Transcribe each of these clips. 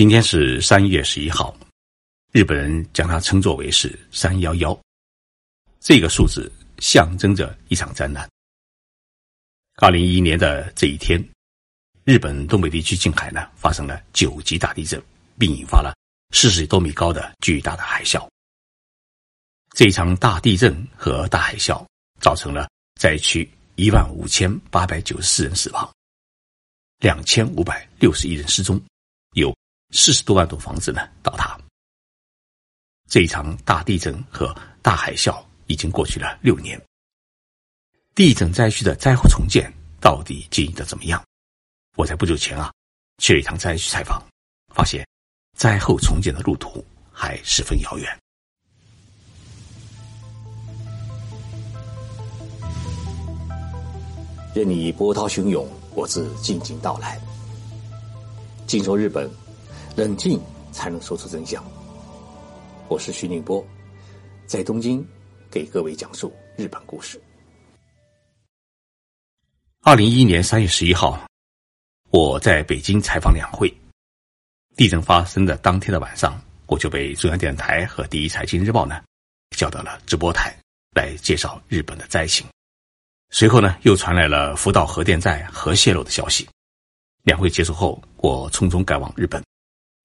今天是三月十一号，日本人将它称作为是“三幺幺”，这个数字象征着一场灾难。二零一一年的这一天，日本东北地区近海呢发生了九级大地震，并引发了四十多米高的巨大的海啸。这一场大地震和大海啸造成了灾区一万五千八百九十四人死亡，两千五百六十一人失踪，有。四十多万栋房子呢倒塌。这一场大地震和大海啸已经过去了六年。地震灾区的灾后重建到底进行的怎么样？我在不久前啊去了一趟灾区采访，发现灾后重建的路途还十分遥远。任你波涛汹涌，我自静静到来。静说日本。冷静才能说出真相。我是徐宁波，在东京给各位讲述日本故事。二零一一年三月十一号，我在北京采访两会。地震发生的当天的晚上，我就被中央电视台和第一财经日报呢叫到了直播台来介绍日本的灾情。随后呢，又传来了福岛核电站核泄漏的消息。两会结束后，我匆匆赶往日本。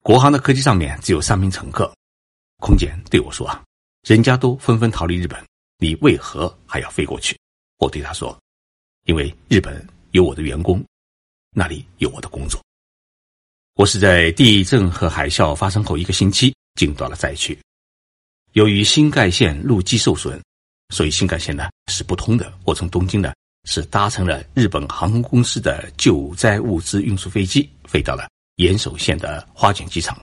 国航的客机上面只有三名乘客，空姐对我说：“啊，人家都纷纷逃离日本，你为何还要飞过去？”我对他说：“因为日本有我的员工，那里有我的工作。”我是在地震和海啸发生后一个星期进到了灾区。由于新干线路基受损，所以新干线呢是不通的。我从东京呢是搭乘了日本航空公司的救灾物资运输飞机飞到了。岩手县的花卷机场，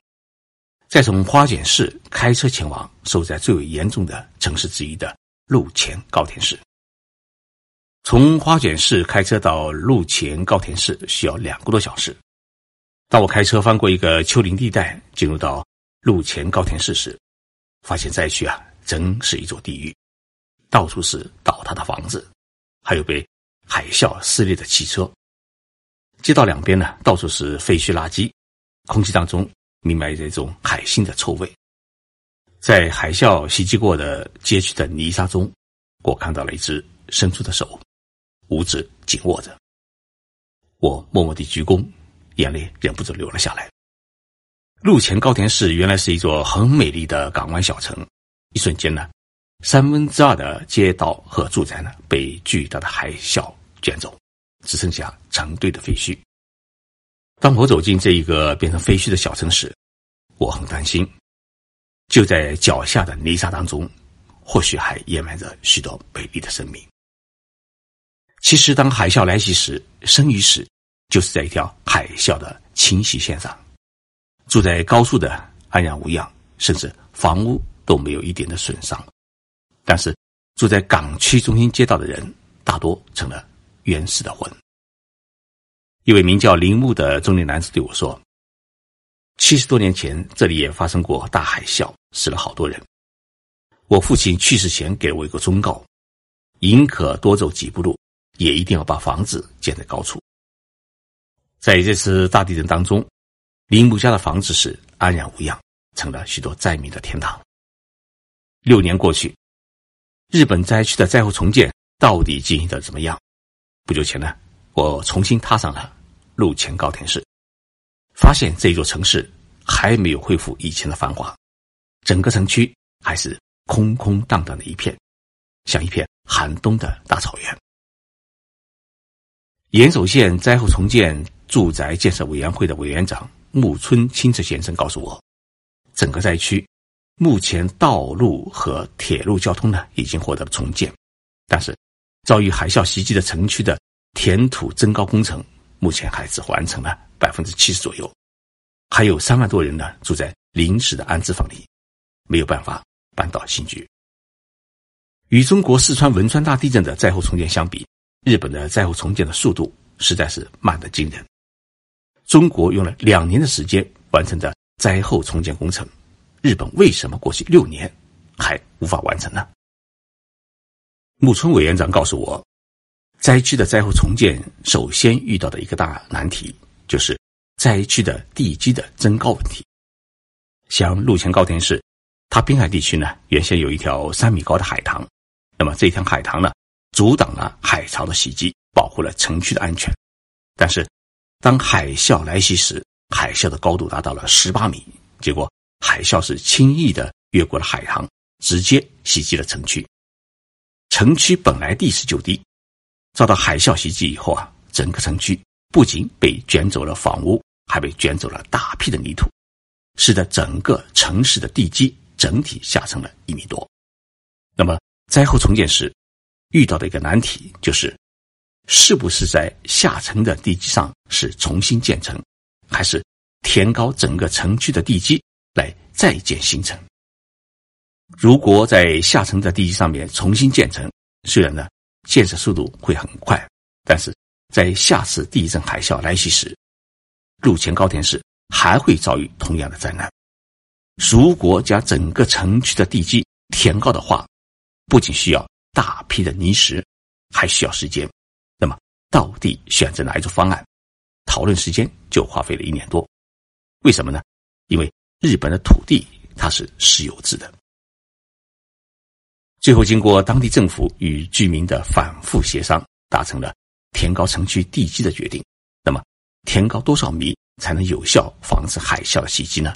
再从花卷市开车前往受灾最为严重的城市之一的陆前高田市。从花卷市开车到陆前高田市需要两个多小时。当我开车翻过一个丘陵地带，进入到陆前高田市时，发现灾区啊，真是一座地狱，到处是倒塌的房子，还有被海啸撕裂的汽车。街道两边呢，到处是废墟垃圾，空气当中弥漫着一种海腥的臭味。在海啸袭击过的街区的泥沙中，我看到了一只伸出的手，五指紧握着。我默默地鞠躬，眼泪忍不住流了下来。陆前高田市原来是一座很美丽的港湾小城，一瞬间呢，三分之二的街道和住宅呢，被巨大的海啸卷走。只剩下成堆的废墟。当我走进这一个变成废墟的小城时，我很担心，就在脚下的泥沙当中，或许还掩埋着许多美丽的生命。其实，当海啸来袭时，生与死就是在一条海啸的侵袭线上。住在高处的安然无恙，甚至房屋都没有一点的损伤。但是，住在港区中心街道的人，大多成了。冤死的魂。一位名叫铃木的中年男子对我说：“七十多年前，这里也发生过大海啸，死了好多人。我父亲去世前给我一个忠告：宁可多走几步路，也一定要把房子建在高处。在这次大地震当中，铃木家的房子是安然无恙，成了许多灾民的天堂。六年过去，日本灾区的灾后重建到底进行的怎么样？”不久前呢，我重新踏上了路前高田市，发现这座城市还没有恢复以前的繁华，整个城区还是空空荡荡的一片，像一片寒冬的大草原。岩手县灾后重建住宅建设委员会的委员长木村清次先生告诉我，整个灾区目前道路和铁路交通呢已经获得了重建，但是。遭遇海啸袭击的城区的填土增高工程，目前还只完成了百分之七十左右，还有三万多人呢住在临时的安置房里，没有办法搬到新居。与中国四川汶川大地震的灾后重建相比，日本的灾后重建的速度实在是慢得惊人。中国用了两年的时间完成的灾后重建工程，日本为什么过去六年还无法完成呢？木村委员长告诉我，灾区的灾后重建首先遇到的一个大难题，就是灾区的地基的增高问题。像陆前高田市，它滨海地区呢，原先有一条三米高的海塘，那么这条海塘呢，阻挡了海潮的袭击，保护了城区的安全。但是，当海啸来袭时，海啸的高度达到了十八米，结果海啸是轻易的越过了海塘，直接袭击了城区。城区本来地势就低，遭到海啸袭击以后啊，整个城区不仅被卷走了房屋，还被卷走了大批的泥土。使得整个城市的地基整体下沉了一米多。那么灾后重建时遇到的一个难题就是，是不是在下沉的地基上是重新建成，还是填高整个城区的地基来再建新城？如果在下沉的地基上面重新建成，虽然呢建设速度会很快，但是在下次地震海啸来袭时，陆前高田市。还会遭遇同样的灾难。如果将整个城区的地基填高的话，不仅需要大批的泥石，还需要时间。那么，到底选择哪一种方案？讨论时间就花费了一年多。为什么呢？因为日本的土地它是私有制的。最后，经过当地政府与居民的反复协商，达成了填高城区地基的决定。那么，填高多少米？才能有效防止海啸的袭击呢？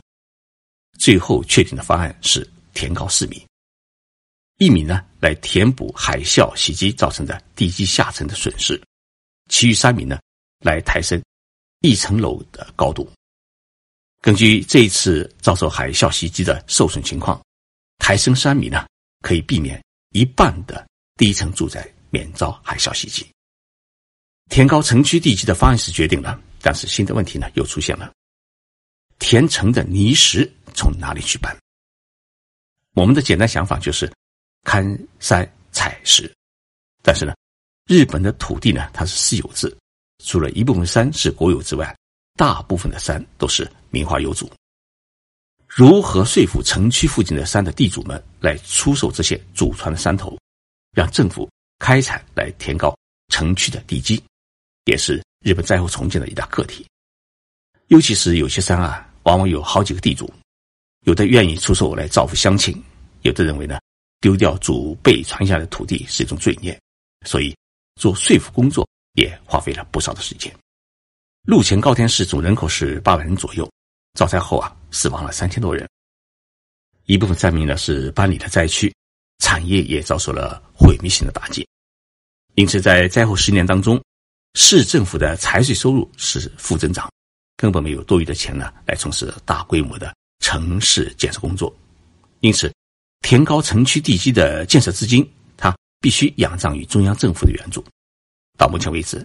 最后确定的方案是填高四米，一米呢来填补海啸袭击造成的地基下沉的损失，其余三米呢来抬升一层楼的高度。根据这一次遭受海啸袭击的受损情况，抬升三米呢可以避免一半的低层住宅免遭海啸袭击。填高城区地基的方案是决定了。但是新的问题呢又出现了，填城的泥石从哪里去搬？我们的简单想法就是看山采石，但是呢，日本的土地呢它是私有制，除了一部分山是国有之外，大部分的山都是名花有主。如何说服城区附近的山的地主们来出售这些祖传的山头，让政府开采来填高城区的地基，也是。日本灾后重建的一大课题，尤其是有些山啊，往往有好几个地主，有的愿意出售来造福乡亲，有的认为呢，丢掉祖辈传下的土地是一种罪孽，所以做说服工作也花费了不少的时间。陆前高田市总人口是八万人左右，遭灾后啊，死亡了三千多人，一部分灾民呢是搬离了灾区，产业也遭受了毁灭性的打击，因此在灾后十年当中。市政府的财税收入是负增长，根本没有多余的钱呢来从事大规模的城市建设工作。因此，填高城区地基的建设资金，它必须仰仗于中央政府的援助。到目前为止，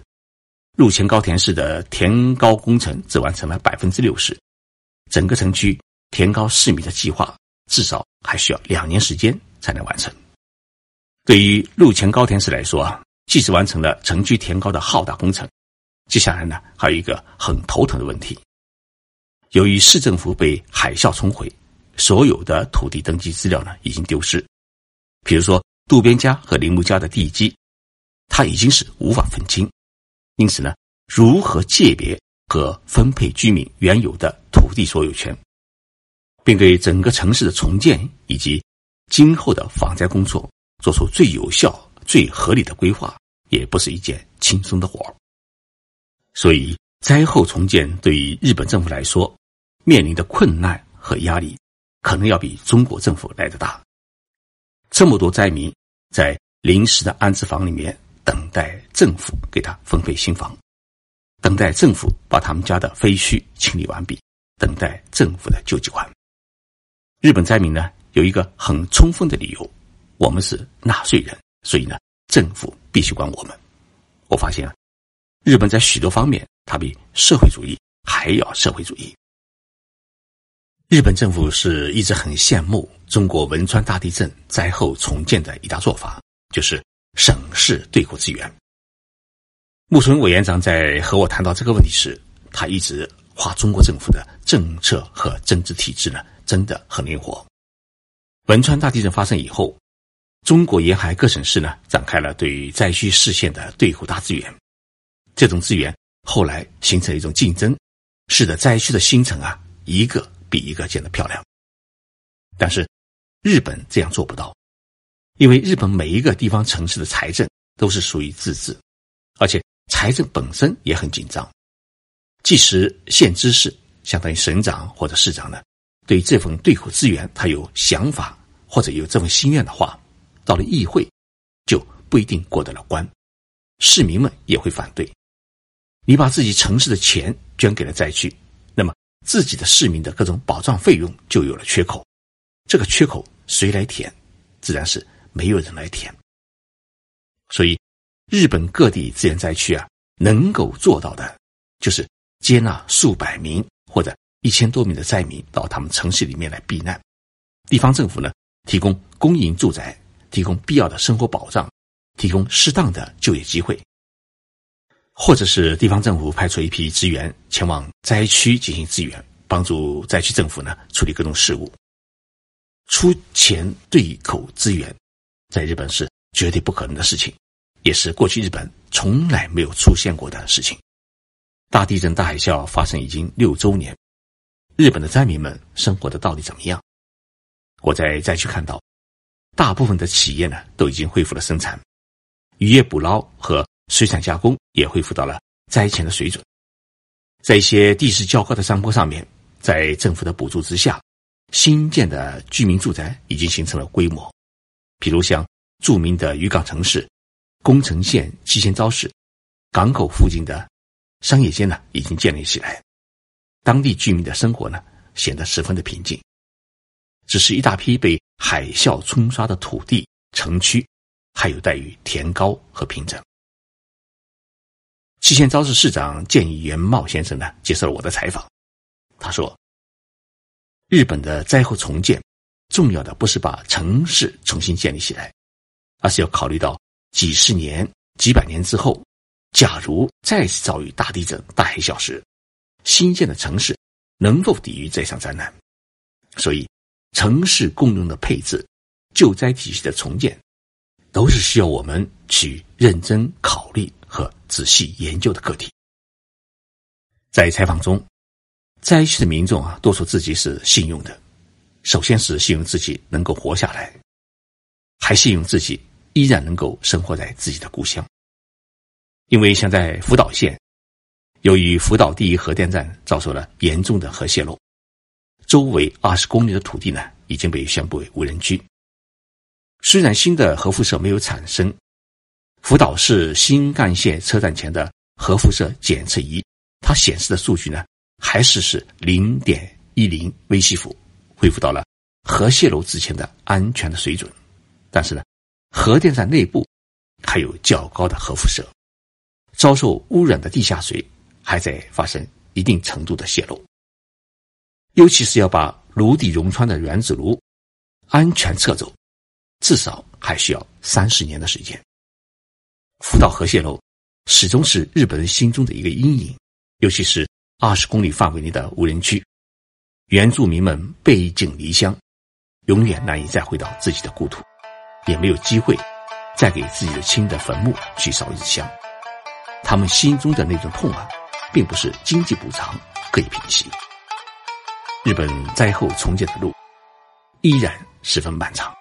陆前高田市的填高工程只完成了百分之六十，整个城区填高四米的计划至少还需要两年时间才能完成。对于陆前高田市来说啊。即使完成了城区填高的浩大工程，接下来呢还有一个很头疼的问题。由于市政府被海啸冲毁，所有的土地登记资料呢已经丢失。比如说渡边家和铃木家的地基，它已经是无法分清。因此呢，如何界别和分配居民原有的土地所有权，并对整个城市的重建以及今后的防灾工作做出最有效、最合理的规划？也不是一件轻松的活儿，所以灾后重建对于日本政府来说，面临的困难和压力，可能要比中国政府来的大。这么多灾民在临时的安置房里面等待政府给他分配新房，等待政府把他们家的废墟清理完毕，等待政府的救济款。日本灾民呢有一个很充分的理由，我们是纳税人，所以呢。政府必须管我们。我发现啊，日本在许多方面，它比社会主义还要社会主义。日本政府是一直很羡慕中国汶川大地震灾后重建的一大做法，就是省市对口支援。木村委员长在和我谈到这个问题时，他一直夸中国政府的政策和政治体制呢，真的很灵活。汶川大地震发生以后。中国沿海各省市呢，展开了对灾区市县的对口大资源。这种资源后来形成一种竞争，使得灾区的新城啊一个比一个建得漂亮。但是日本这样做不到，因为日本每一个地方城市的财政都是属于自治，而且财政本身也很紧张。即使县知事相当于省长或者市长呢，对这份对口资源他有想法或者有这份心愿的话，到了议会就不一定过得了关，市民们也会反对。你把自己城市的钱捐给了灾区，那么自己的市民的各种保障费用就有了缺口，这个缺口谁来填？自然是没有人来填。所以，日本各地资源灾区啊，能够做到的，就是。接纳数百名或者一千多名的灾民到他们城市里面来避难，地方政府呢提供公营住宅，提供必要的生活保障，提供适当的就业机会，或者是地方政府派出一批职员前往灾区进行支援，帮助灾区政府呢处理各种事务，出钱对口支援，在日本是绝对不可能的事情，也是过去日本从来没有出现过的事情。大地震、大海啸发生已经六周年，日本的灾民们生活的到底怎么样？我在灾区看到，大部分的企业呢都已经恢复了生产，渔业捕捞和水产加工也恢复到了灾前的水准。在一些地势较高的山坡上面，在政府的补助之下，新建的居民住宅已经形成了规模，比如像著名的渔港城市宫城县七仙昭市港口附近的。商业街呢已经建立起来，当地居民的生活呢显得十分的平静。只是一大批被海啸冲刷的土地城区，还有待于填高和平整。七县昭市市长建议元茂先生呢接受了我的采访，他说：“日本的灾后重建，重要的不是把城市重新建立起来，而是要考虑到几十年、几百年之后。”假如再次遭遇大地震、大海啸时，新建的城市能否抵御这场灾难？所以，城市共用的配置、救灾体系的重建，都是需要我们去认真考虑和仔细研究的课题。在采访中，灾区的民众啊，都说自己是幸运的，首先是幸运自己能够活下来，还幸运自己依然能够生活在自己的故乡。因为像在福岛县，由于福岛第一核电站遭受了严重的核泄漏，周围二十公里的土地呢已经被宣布为无人区。虽然新的核辐射没有产生，福岛市新干线车站前的核辐射检测仪，它显示的数据呢还是是零点一零微西弗，恢复到了核泄漏之前的安全的水准。但是呢，核电站内部还有较高的核辐射。遭受污染的地下水还在发生一定程度的泄漏，尤其是要把炉底熔穿的原子炉安全撤走，至少还需要三十年的时间。福岛核泄漏始终是日本人心中的一个阴影，尤其是二十公里范围内的无人区，原住民们背井离乡，永远难以再回到自己的故土，也没有机会再给自己的亲的坟墓去烧一香。他们心中的那种痛啊，并不是经济补偿可以平息。日本灾后重建的路依然十分漫长。